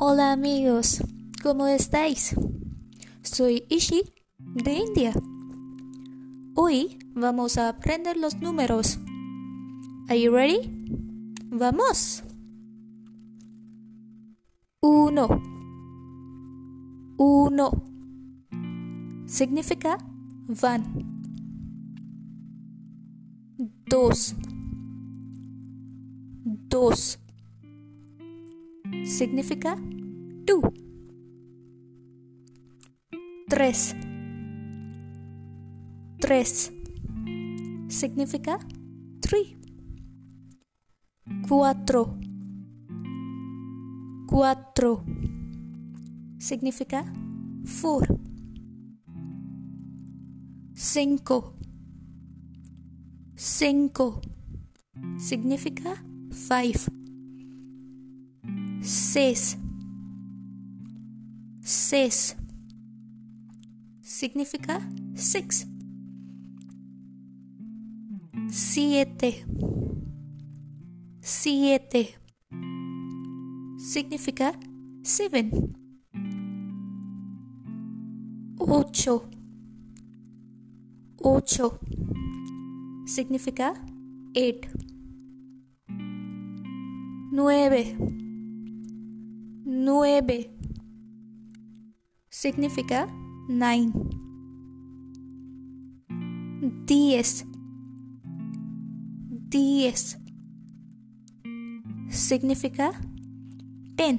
Hola amigos, ¿cómo estáis? Soy Ishi de India. Hoy vamos a aprender los números. Are you ready? ¡Vamos! Uno. Uno. Significa van. Dos. Dos Significa 2. 3. 3. Significa 3. 4. 4. Significa 4. 5. 5. Significa 5. Ses. Ses. Significa six. Siete. Siete. Significa seven. Ocho. Ocho. Significa eight. Nueve nueve significa nine. Diez. Diez significa ten.